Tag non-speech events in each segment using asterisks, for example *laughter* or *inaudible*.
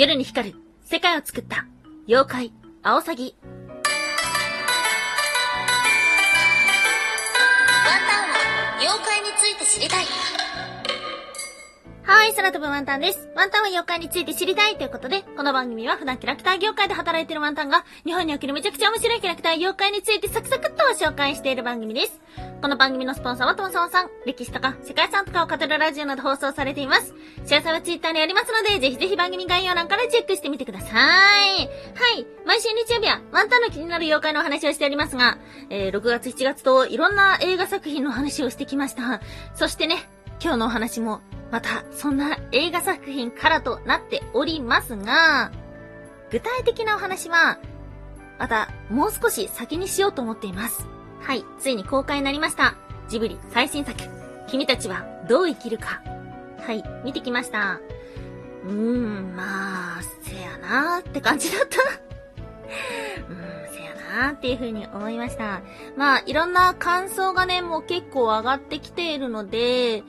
夜に光る世界を作った妖怪アオサギ。ワンタンは妖怪について知りたい。はい、空飛ぶワンタンです。ワンタンは妖怪について知りたいということで、この番組は普段キャラクター業界で働いてるワンタンが、日本におけるめちゃくちゃ面白いキャラクター妖怪についてサクサクっと紹介している番組です。この番組のスポンサーはともさまさん、歴史とか世界遺産とかを語るラジオなど放送されています。詳細はツイッターにありますので、ぜひぜひ番組概要欄からチェックしてみてください。はい、毎週日曜日はワンタンの気になる妖怪のお話をしておりますが、えー、6月7月といろんな映画作品の話をしてきました。そしてね、今日のお話も、また、そんな映画作品からとなっておりますが、具体的なお話は、また、もう少し先にしようと思っています。はい、ついに公開になりました。ジブリ最新作、君たちはどう生きるか。はい、見てきました。うーん、まあ、せやなーって感じだった。うーん、せやなーっていう風に思いました。まあ、いろんな感想がね、もう結構上がってきているので、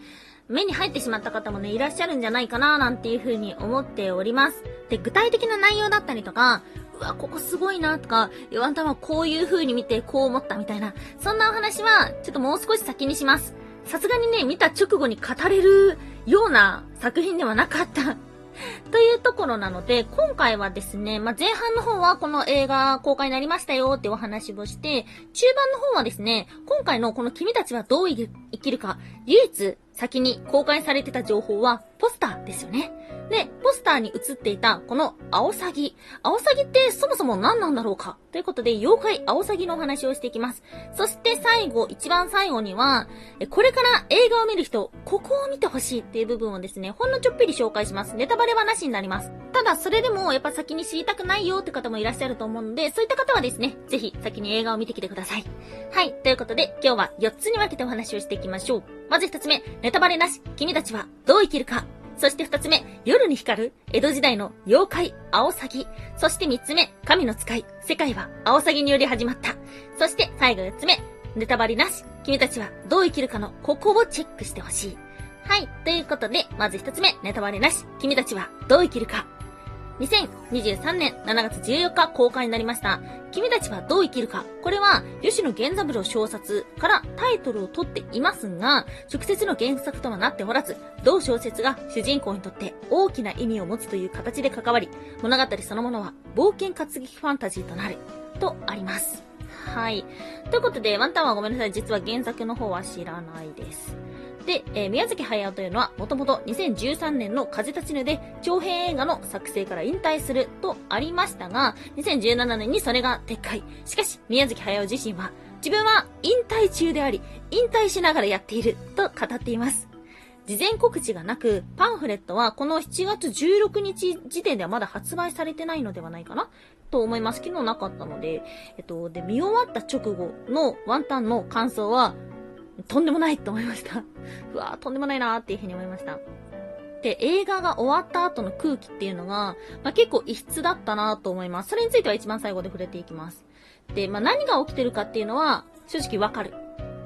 目に入ってしまった方もね、いらっしゃるんじゃないかななんていう風に思っております。で、具体的な内容だったりとか、うわ、ここすごいなとか、ワンタンはこういう風に見てこう思ったみたいな、そんなお話は、ちょっともう少し先にします。さすがにね、見た直後に語れるような作品ではなかった。*laughs* というところなので、今回はですね、まあ、前半の方はこの映画公開になりましたよってお話をして、中盤の方はですね、今回のこの君たちはどう生きるか、唯一先に公開されてた情報はポスターですよね。で、ポスターに映っていたこのアオサギ。アオサギってそもそも何なんだろうか？ということで、妖怪アオサギのお話をしていきます。そして最後、一番最後には、これから映画を見る人、ここを見てほしいっていう部分をですね、ほんのちょっぴり紹介します。ネタバレはなしになります。ただ、それでもやっぱ先に知りたくないよって方もいらっしゃると思うので、そういった方はですね、ぜひ先に映画を見てきてください。はい、ということで、今日は4つに分けてお話をしていきましょう。まず1つ目、ネタバレなし、君たちはどう生きるか。そして二つ目、夜に光る江戸時代の妖怪、アオサギ。そして三つ目、神の使い、世界はアオサギにより始まった。そして最後四つ目、ネタバレなし、君たちはどう生きるかのここをチェックしてほしい。はい、ということで、まず一つ目、ネタバレなし、君たちはどう生きるか。2023年7月14日公開になりました。君たちはどう生きるか。これは、吉野源三郎小説からタイトルを取っていますが、直接の原作とはなっておらず、同小説が主人公にとって大きな意味を持つという形で関わり、物語そのものは冒険活劇ファンタジーとなる、とあります。はい。ということで、ワンタンはごめんなさい。実は原作の方は知らないです。で、えー宮崎駿というのは、もともと2013年の風立ちぬで長編映画の作成から引退するとありましたが、2017年にそれが撤回。しかし、宮崎駿自身は、自分は引退中であり、引退しながらやっていると語っています。事前告知がなく、パンフレットはこの7月16日時点ではまだ発売されてないのではないかなと思います。昨日なかったので、えっと、で、見終わった直後のワンタンの感想は、とんでもないと思いました。*laughs* うわーとんでもないなーっていうふうに思いました。で、映画が終わった後の空気っていうのが、まあ、結構異質だったなと思います。それについては一番最後で触れていきます。で、まあ、何が起きてるかっていうのは、正直わかる。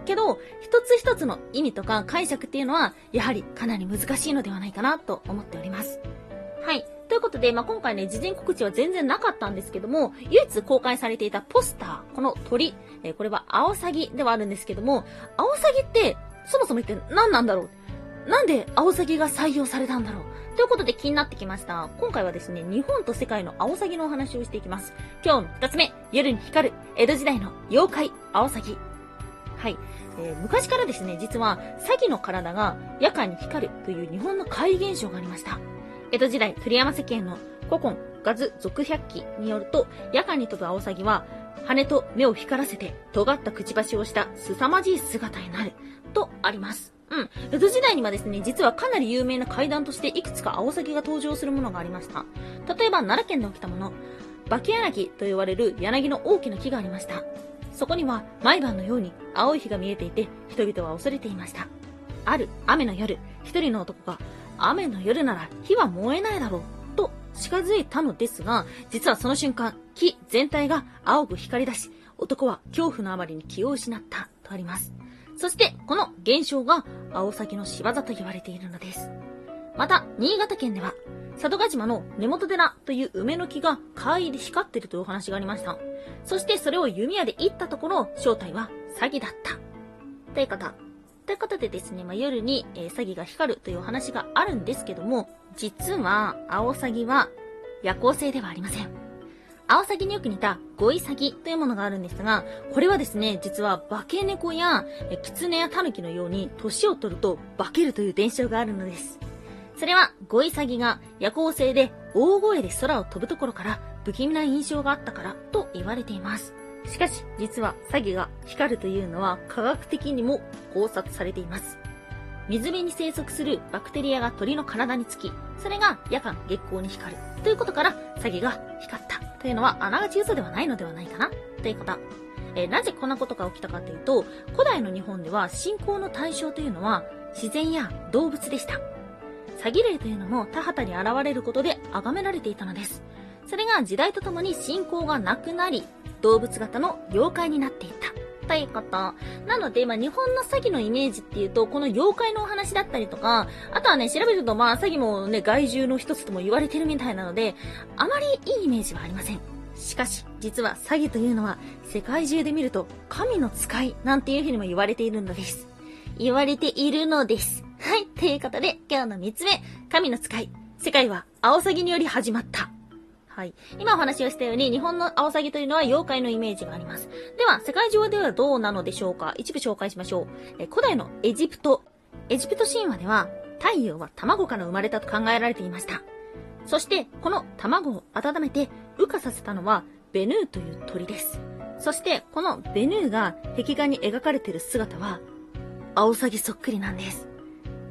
けど、一つ一つの意味とか解釈っていうのは、やはりかなり難しいのではないかなと思っております。ということで、まあ、今回ね、事前告知は全然なかったんですけども、唯一公開されていたポスター、この鳥、えこれはアオサギではあるんですけども、アオサギって、そもそも一体何なんだろう？なんでアオサギが採用されたんだろう？ということで気になってきました。今回はですね、日本と世界のアオサギのお話をしていきます。今日の二つ目、夜に光る江戸時代の妖怪、アオサギ。はい。えー昔からですね、実は、サギの体が夜間に光るという日本の怪現象がありました。江戸時代、鳥山石鹸の古今、ガズ続百記によると、夜間に飛ぶアオサギは、羽と目を光らせて、尖ったくちばしをした凄まじい姿になる、とあります。うん。江戸時代にはですね、実はかなり有名な怪談としていくつかアオサギが登場するものがありました。例えば、奈良県で起きたもの、化け柳と言われる柳の大きな木がありました。そこには毎晩のように青い日が見えていて、人々は恐れていました。ある雨の夜、一人の男が、雨の夜なら火は燃えないだろう、と近づいたのですが、実はその瞬間、木全体が青く光り出し、男は恐怖のあまりに気を失った、とあります。そして、この現象が、アオサギの仕業と言われているのです。また、新潟県では、佐渡島の根元寺という梅の木が怪異で光ってるというお話がありました。そしてそれを弓矢で撃ったところ、正体は詐欺だった。ということ。ということでですね、まあ、夜に、えー、詐欺が光るというお話があるんですけども、実は、アオサギは夜行性ではありません。アオサギによく似たゴイサギというものがあるんですが、これはですね、実は化け猫やキツネやタヌキのように年を取ると化けるという伝承があるのです。それは、ゴイサギが夜行性で大声で空を飛ぶところから不気味な印象があったからと言われています。しかし、実は詐欺が光るというのは科学的にも考察されています。水辺に生息するバクテリアが鳥の体につき、それが夜間月光に光る。ということから、詐欺が光った。というのは、あながち嘘ではないのではないかな？ということ。えー、なぜこんなことが起きたかというと、古代の日本では信仰の対象というのは自然や動物でした。詐欺霊というのも田畑に現れることで崇められていたのです。それが時代とともに信仰がなくなり、動物型の妖怪になっていた。ということ。なので、まあ、日本の詐欺のイメージっていうと、この妖怪のお話だったりとか、あとはね、調べると、まあ、詐欺もね、害獣の一つとも言われてるみたいなので、あまりいいイメージはありません。しかし、実は詐欺というのは、世界中で見ると、神の使いなんていうふうにも言われているのです。言われているのです。はい。ということで、今日の三つ目、神の使い。世界は、アオサギにより始まった。はい。今お話をしたように、日本のアオサギというのは妖怪のイメージがあります。では、世界中ではどうなのでしょうか？一部紹介しましょう。え古代のエジプト。エジプト神話では、太陽は卵から生まれたと考えられていました。そして、この卵を温めて、羽化させたのは、ベヌーという鳥です。そして、このベヌーが壁画に描かれている姿は、アオサギそっくりなんです。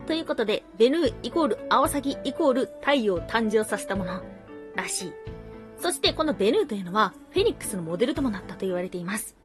ということで、ベヌーイコールアオサギイコール太陽を誕生させたものらしい。そしてこのベヌーというのはフェニックスのモデルともなったと言われています。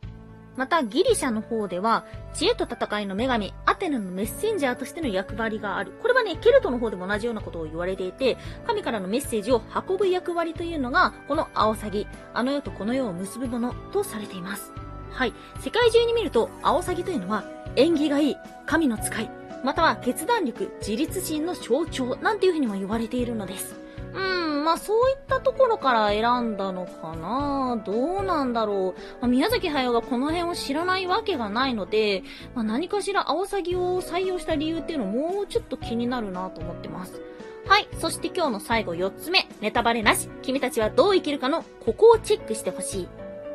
またギリシャの方では知恵と戦いの女神アテナのメッセンジャーとしての役割がある。これはね、ケルトの方でも同じようなことを言われていて、神からのメッセージを運ぶ役割というのが、このアオサギ、あの世とこの世を結ぶものとされています。はい。世界中に見ると、アオサギというのは、縁起がいい、神の使い、または決断力、自立心の象徴、なんていうふうにも言われているのです。うん、まあそういったところから選んだのかなどうなんだろう。まあ、宮崎駿がこの辺を知らないわけがないので、まあ、何かしらアオサギを採用した理由っていうのもうちょっと気になるなと思ってます。はい。そして今日の最後4つ目。ネタバレなし。君たちはどう生きるかの、ここをチェックしてほしい。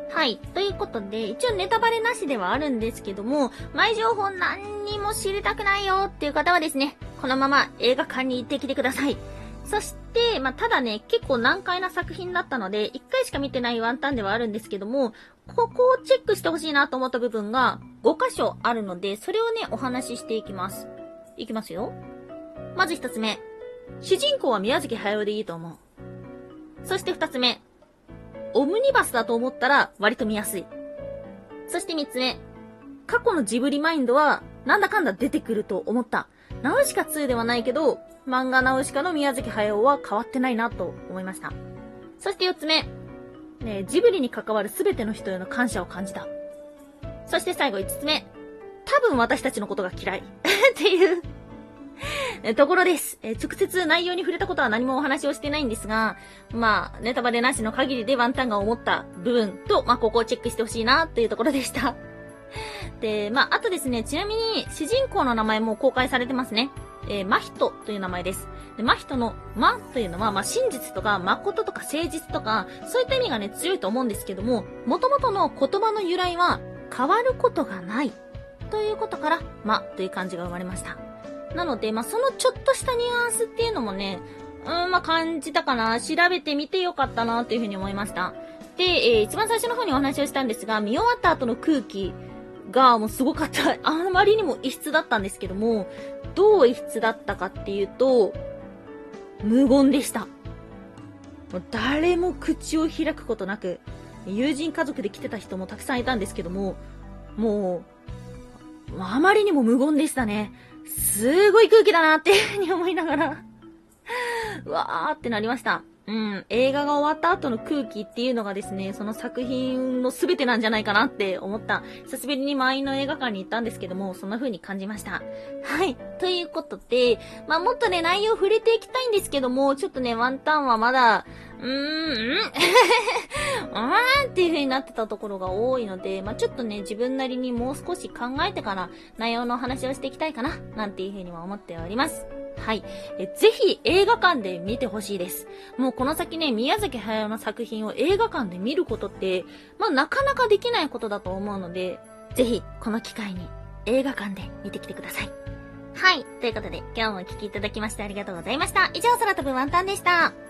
はい。ということで、一応ネタバレなしではあるんですけども、前情報何にも知りたくないよっていう方はですね、このまま映画館に行ってきてください。そして、まあ、ただね、結構難解な作品だったので、一回しか見てないワンタンではあるんですけども、ここをチェックしてほしいなと思った部分が5箇所あるので、それをね、お話ししていきます。いきますよ。まず一つ目。主人公は宮崎駿でいいと思う。そして二つ目。オムニバスだと思ったら割と見やすい。そして三つ目。過去のジブリマインドはなんだかんだ出てくると思った。ナウシカ2ではないけど、漫画ナウシカの宮崎駿は変わってないなと思いました。そして4つ目。ね、ジブリに関わる全ての人への感謝を感じた。そして最後5つ目。多分私たちのことが嫌い。*laughs* っていうところです。え直接内容に触れたことは何もお話をしてないんですが、まあ、ネタバレなしの限りでワンタンが思った部分と、まあ、ここをチェックしてほしいなっていうところでした。で、まあ、あとですね、ちなみに、主人公の名前も公開されてますね。えー、マヒトという名前です。で、マヒトのマというのは、まあ、真実とか、誠とか誠実とか、そういった意味がね、強いと思うんですけども、元々の言葉の由来は、変わることがない。ということから、まという漢字が生まれました。なので、まあ、そのちょっとしたニュアンスっていうのもね、うん、まあ、感じたかな。調べてみてよかったな、というふうに思いました。で、えー、一番最初の方にお話をしたんですが、見終わった後の空気がもうすごかった。あまりにも異質だったんですけども、どう異質だったかっていうと、無言でした。もう誰も口を開くことなく、友人家族で来てた人もたくさんいたんですけども、もう、あまりにも無言でしたね。すごい空気だなっていうふうに思いながら *laughs* うわーってなりました。うん、映画が終わった後の空気っていうのがですね、その作品の全てなんじゃないかなって思った、久しぶりに満員の映画館に行ったんですけども、そんな風に感じました。はい。ということで、まあ、もっとね、内容触れていきたいんですけども、ちょっとね、ワンタンはまだ、うーん、*laughs* うんーっていう風になってたところが多いので、まあ、ちょっとね、自分なりにもう少し考えてから内容のお話をしていきたいかな、なんていう風には思っております。はい。え、ぜひ映画館で見てほしいです。もうこの先ね、宮崎駿の作品を映画館で見ることって、まあなかなかできないことだと思うので、ぜひこの機会に映画館で見てきてください。はい。ということで、今日もお聴きいただきましてありがとうございました。以上、空飛ぶワンタンでした。